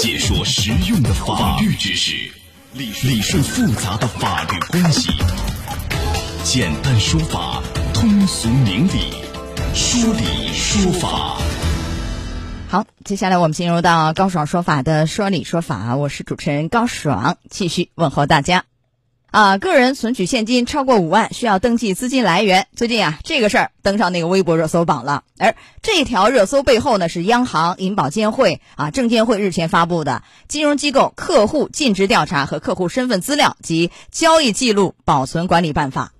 解说实用的法律知识，理理顺复杂的法律关系，简单说法，通俗明理，说理说法。好，接下来我们进入到高爽说法的说理说法，我是主持人高爽，继续问候大家。啊，个人存取现金超过五万，需要登记资金来源。最近啊，这个事儿登上那个微博热搜榜了。而这条热搜背后呢，是央行、银保监会啊、证监会日前发布的《金融机构客户尽职调查和客户身份资料及交易记录保存管理办法》。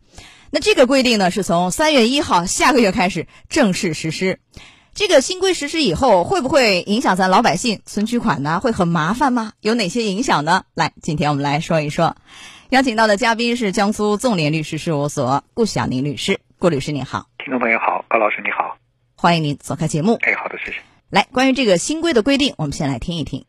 那这个规定呢，是从三月一号下个月开始正式实施。这个新规实施以后，会不会影响咱老百姓存取款呢？会很麻烦吗？有哪些影响呢？来，今天我们来说一说。邀请到的嘉宾是江苏纵联律师事务所顾晓宁律师，顾律师您好，听众朋友好，高老师你好，欢迎您走开节目。哎，好的，谢谢。来，关于这个新规的规定，我们先来听一听。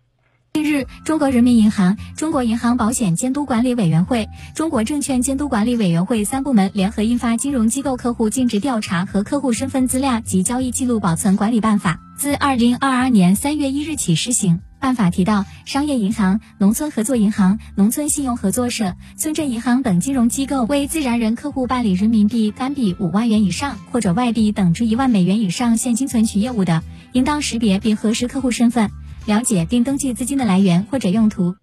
近日，中国人民银行、中国银行保险监督管理委员会、中国证券监督管理委员会三部门联合印发《金融机构客户尽职调查和客户身份资料及交易记录保存管理办法》，自二零二二年三月一日起施行。办法提到，商业银行、农村合作银行、农村信用合作社、村镇银行等金融机构为自然人客户办理人民币单笔五万元以上或者外币等值一万美元以上现金存取业务的，应当识别并核实客户身份，了解并登记资金的来源或者用途。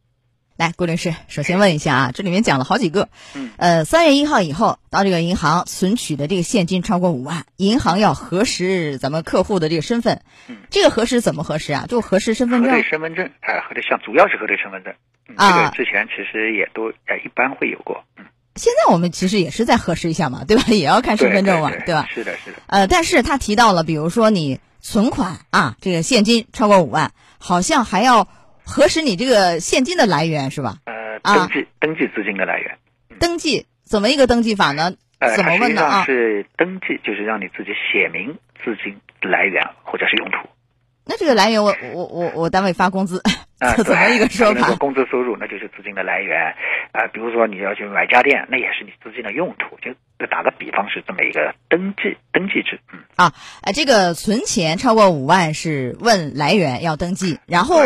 来，郭律师，首先问一下啊，这里面讲了好几个，嗯，呃，三月一号以后到这个银行存取的这个现金超过五万，银行要核实咱们客户的这个身份，嗯，这个核实怎么核实啊？就核实身份证核对，身份证，哎，核对，像主要是核对身份证，嗯、啊。这个之前其实也都哎一般会有过，嗯，现在我们其实也是在核实一下嘛，对吧？也要看身份证嘛，对吧？是的，是的，呃，但是他提到了，比如说你存款啊，这个现金超过五万，好像还要核实你这个现金的来源是吧？呃，啊登记、登记资金的来源，登记怎么一个登记法呢？呃，怎么问呢啊？是登记，就是让你自己写明资金来源或者是用途。那这个来源我我我我单位发工资，啊，怎么一个说法？工资收入，那就是资金的来源。啊、比如说你要去买家电，那也是你资金的用途。就就打个比方，是这么一个登记登记制。嗯，啊，呃，这个存钱超过五万是问来源要登记，然后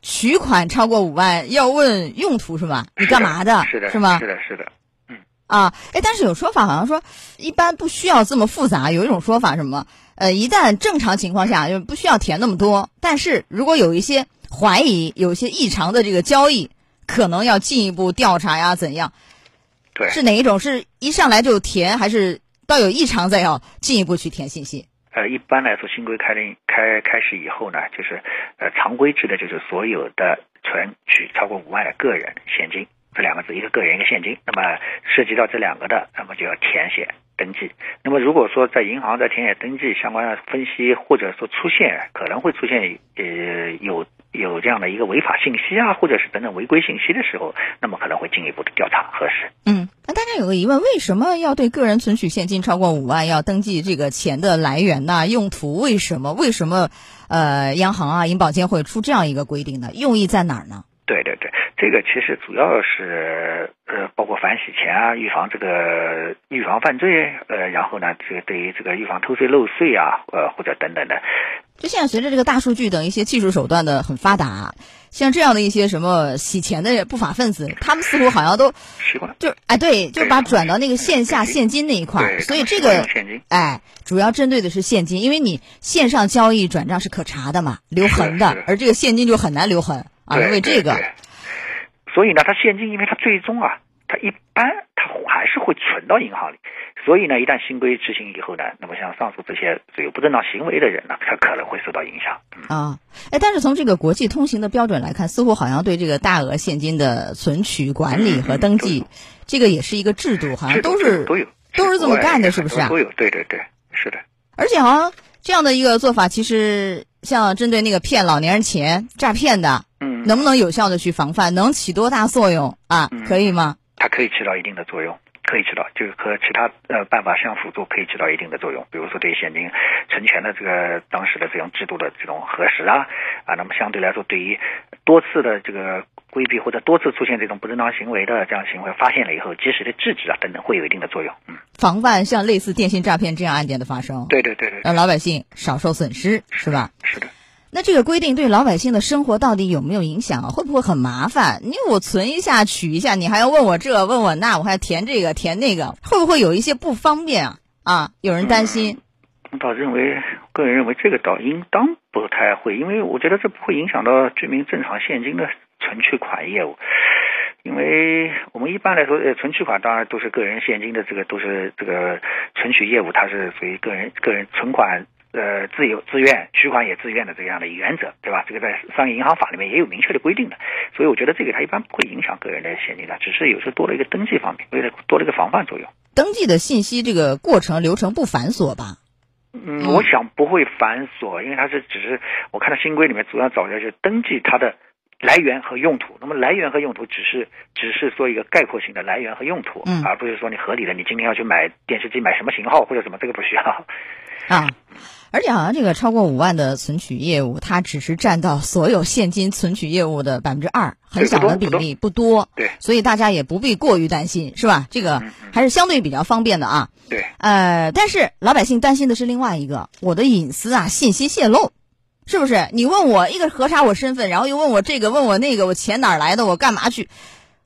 取款超过五万要问用途是吧？你干嘛的？是的，是吗是？的，是的。嗯啊，哎，但是有说法好像说，一般不需要这么复杂。有一种说法什么？呃，一旦正常情况下就不需要填那么多，但是如果有一些怀疑、有些异常的这个交易，可能要进一步调查呀，怎样？对，是哪一种？是一上来就填，还是到有异常再要进一步去填信息？呃，一般来说，新规开令开开始以后呢，就是呃常规制的，就是所有的存取超过五万的个人现金这两个字，一个个人一个现金，那么涉及到这两个的，那么就要填写登记。那么如果说在银行在填写登记相关的分析，或者说出现可能会出现呃有有这样的一个违法信息啊，或者是等等违规信息的时候，那么可能会进一步的调查核实。嗯，那大家有个疑问，为什么要对个人存取现金超过五万要登记这个钱的来源呐、用途？为什么？为什么？呃，央行啊、银保监会出这样一个规定呢？用意在哪儿呢？对对对，这个其实主要是呃，包括反洗钱啊，预防这个预防犯罪，呃，然后呢，这个对于这个预防偷税漏税啊，呃，或者等等的，就现在随着这个大数据等一些技术手段的很发达，像这样的一些什么洗钱的不法分子，他们似乎好像都习惯就哎对，就把转到那个线下现金那一块所以这个哎，主要针对的是现金，因为你线上交易转账是可查的嘛，留痕的，而这个现金就很难留痕啊，因为这个所以呢，它现金，因为它最终啊，它一般是会存到银行里，所以呢，一旦新规执行以后呢，那么像上述这些有不正当行为的人呢，他可能会受到影响。嗯啊，哎，但是从这个国际通行的标准来看，似乎好像对这个大额现金的存取、管理和登记，这个也是一个制度，好像都是都有，都是这么干的，是不是啊？都有，对对对，是的。而且好像这样的一个做法，其实像针对那个骗老年人钱、诈骗的，嗯，能不能有效的去防范，能起多大作用啊？嗯可以吗？它可以起到一定的作用，可以起到，就是和其他呃办法相辅助，可以起到一定的作用。比如说对现金存钱的这个当时的这种制度的这种核实啊啊，那么相对来说，对于多次的这个规避或者多次出现这种不正当行为的这样行为发现了以后，及时的制止啊等等，会有一定的作用。嗯，防范像类似电信诈骗这样案件的发生，对对对对，让老百姓少受损失，是吧？是的。那这个规定对老百姓的生活到底有没有影响啊？会不会很麻烦？因为我存一下取一下，你还要问我这问我那，我还要填这个填那个，会不会有一些不方便啊？啊，有人担心。我倒认为，个人认为这个倒应当不太会，因为我觉得这不会影响到居民正常现金的存取款业务。因为我们一般来说，呃，存取款当然都是个人现金的，这个都是这个存取业务，它是属于个人个人存款呃自由自愿，取款也自愿的这样的原则，对吧？这个在商业银行法里面也有明确的规定的，所以我觉得这个它一般不会影响个人的现金的，只是有时候多了一个登记方面，为了多了一个防范作用。登记的信息这个过程流程不繁琐吧？嗯，我想不会繁琐，因为它是只是我看到新规里面主要找的是登记它的。来源和用途，那么来源和用途只是只是说一个概括性的来源和用途，嗯，而不是说你合理的，你今天要去买电视机，买什么型号或者什么，这个不需要啊。而且好像这个超过五万的存取业务，它只是占到所有现金存取业务的百分之二，很小的比例，不多。对，所以大家也不必过于担心，是吧？这个还是相对比较方便的啊。对，呃，但是老百姓担心的是另外一个，我的隐私啊，信息泄露。是不是？你问我一个核查我身份，然后又问我这个，问我那个，我钱哪来的？我干嘛去？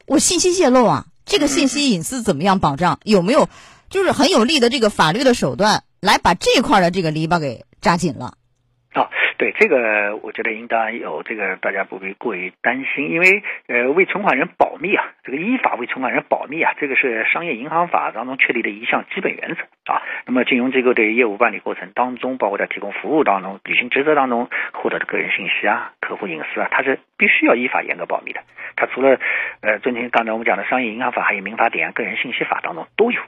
我信息泄露啊！这个信息隐私怎么样保障？有没有就是很有力的这个法律的手段来把这块的这个篱笆给扎紧了？哦，对这个，我觉得应当有这个，大家不必过于担心，因为呃，为存款人保密啊，这个依法为存款人保密啊，这个是商业银行法当中确立的一项基本原则啊。那么，金融机构对业务办理过程当中，包括在提供服务当中、履行职责当中获得的个人信息啊、客户隐私啊，它是必须要依法严格保密的。它除了呃，遵循刚才我们讲的商业银行法，还有民法典、个人信息法当中都有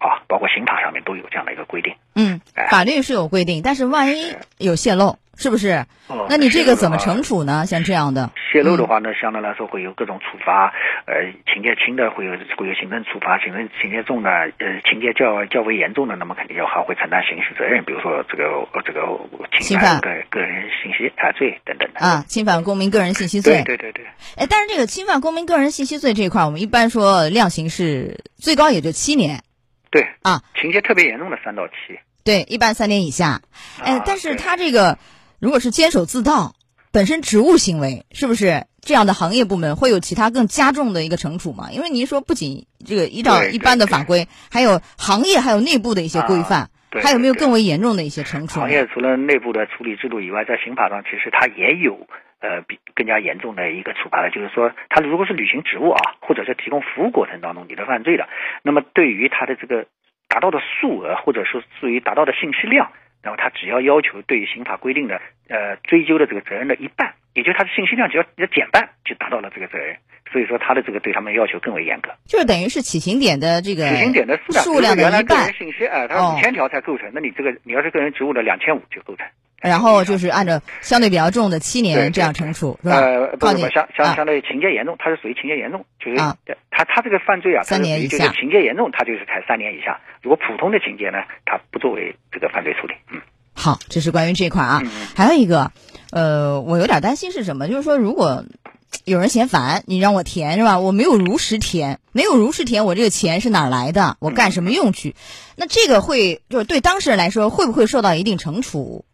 啊，包括刑法上面都有这样的一个规定。嗯，法律是有规定，但是万一有泄露。是不是？哦，那你这个怎么惩处呢？像这样的泄露的话呢，相对来说会有各种处罚。呃，情节轻的会有会有行政处罚，行政情节重的，呃，情节较较为严重的，那么肯定要还会承担刑事责任。比如说这个这个侵犯个个人信息啊罪等等的啊，侵犯公民个人信息罪。对对对。哎，但是这个侵犯公民个人信息罪这一块，我们一般说量刑是最高也就七年。对啊，情节特别严重的三到七。对，一般三年以下。哎，但是他这个。如果是监守自盗，本身职务行为，是不是这样的行业部门会有其他更加重的一个惩处吗？因为您说不仅这个依照一般的法规，还有行业还有内部的一些规范，还有没有更为严重的一些惩处？行业除了内部的处理制度以外，在刑法上其实它也有呃比更加严重的一个处罚的，就是说他如果是履行职务啊，或者是提供服务过程当中你的犯罪的，那么对于他的这个达到的数额，或者说至于达到的信息量。然后他只要要求对于刑法规定的呃追究的这个责任的一半，也就是他的信息量只要要减半，就达到了这个责任。所以说他的这个对他们要求更为严格，就是等于是起刑点的这个起刑点的数量的一半。个人信息啊，它五千条才构成，那你这个你要是个人职务的两千五就构成。然后就是按照相对比较重的七年这样惩处，是吧？呃，不不，相相相对于情节严重，它是属于情节严重，就是他他这个犯罪啊，三年以下，情节严重，他就是才三年以下。如果普通的情节呢，他不作为这个犯罪处理，嗯。好，这是关于这块啊。还有一个，呃，我有点担心是什么？就是说，如果有人嫌烦，你让我填是吧？我没有如实填，没有如实填，我这个钱是哪来的？我干什么用去？那这个会就是对当事人来说，会不会受到一定惩处？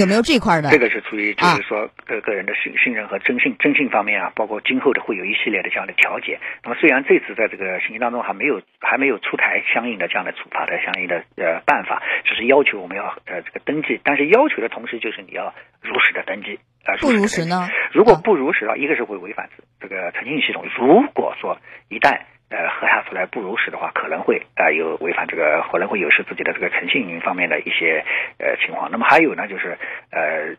有没有这块的？这个是出于就是说个个人的信信任和征信征信方面啊，包括今后的会有一系列的这样的调解。那么虽然这次在这个信息当中还没有还没有出台相应的这样的处罚的相应的呃办法，只是要求我们要呃这个登记，但是要求的同时就是你要如实的登记啊。不如实呢？如果不如实啊，一个是会违反这个诚信系统。如果说一旦呃，核查出来不如实的话，可能会啊有违反这个，可能会有失自己的这个诚信方面的一些呃情况。那么还有呢，就是呃，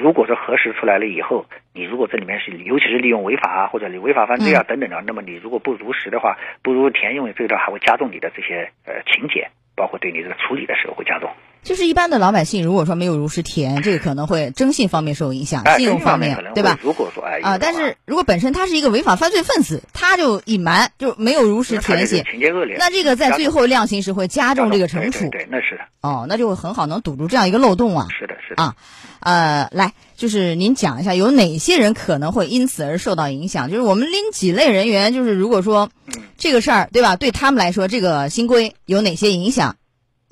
如果说核实出来了以后，你如果这里面是尤其是利用违法啊，或者你违法犯罪啊等等的，那么你如果不如实的话，不如填用这个还会加重你的这些呃情节，包括对你这个处理的时候会加重。就是一般的老百姓，如果说没有如实填，这个可能会征信方面受影响，信用方面对吧？如果说啊，但是如果本身他是一个违法犯罪分子，他就隐瞒，就没有如实填写，情节恶劣，那这个在最后量刑时会加重这个惩处。对，那是的。哦，那就会很好能堵住这样一个漏洞啊。是的，是的。啊，呃，来，就是您讲一下有哪些人可能会因此而受到影响？就是我们拎几类人员，就是如果说这个事儿，对吧？对他们来说，这个新规有哪些影响？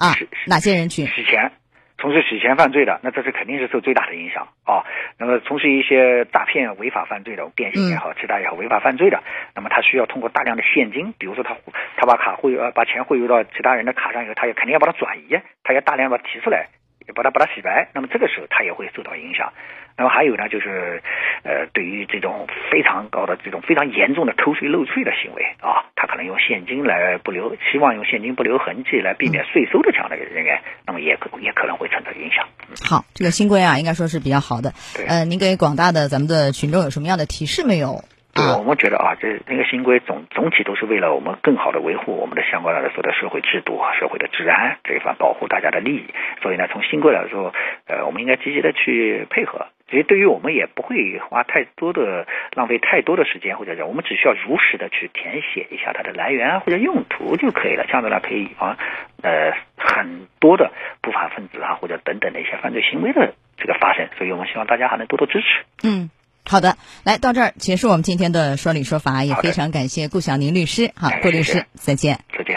啊，哪些人群？洗钱。从事洗钱犯罪的，那这是肯定是受最大的影响啊。那么从事一些诈骗违法犯罪的，电信也好，其他也好，违法犯罪的，那么他需要通过大量的现金，比如说他他把卡汇呃把钱汇入到其他人的卡上以后，他也肯定要把它转移，他要大量把它提出来，把它把它洗白，那么这个时候他也会受到影响。那么还有呢，就是呃对于这种非常高的这种非常严重的偷税漏税的行为啊，他可能用现金来不留，希望用现金不留痕迹来避免税收的这样的人员，那么也可也可能会产生影响。好，这个新规啊，应该说是比较好的。对，呃，您给广大的咱们的群众有什么样的提示没有？对，我们觉得啊，这那个新规总总体都是为了我们更好的维护我们的相关的所有的社会制度、社会的治安这一方，保护大家的利益。所以呢，从新规来说，呃，我们应该积极的去配合。其实对于我们也不会花太多的、浪费太多的时间，或者是，我们只需要如实的去填写一下它的来源或者用途就可以了。这样子呢，可以防，呃，很多的不法分子啊，或者等等的一些犯罪行为的这个发生。所以我们希望大家还能多多支持。嗯。好的，来到这儿结束我们今天的说理说法，也非常感谢顾晓宁律师。好，顾律师，再见。再见。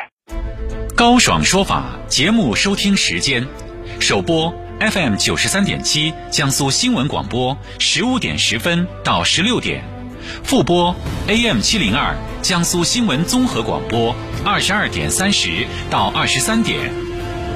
高爽说法节目收听时间：首播 FM 九十三点七，江苏新闻广播十五点十分到十六点；复播 AM 七零二，江苏新闻综合广播二十二点三十到二十三点。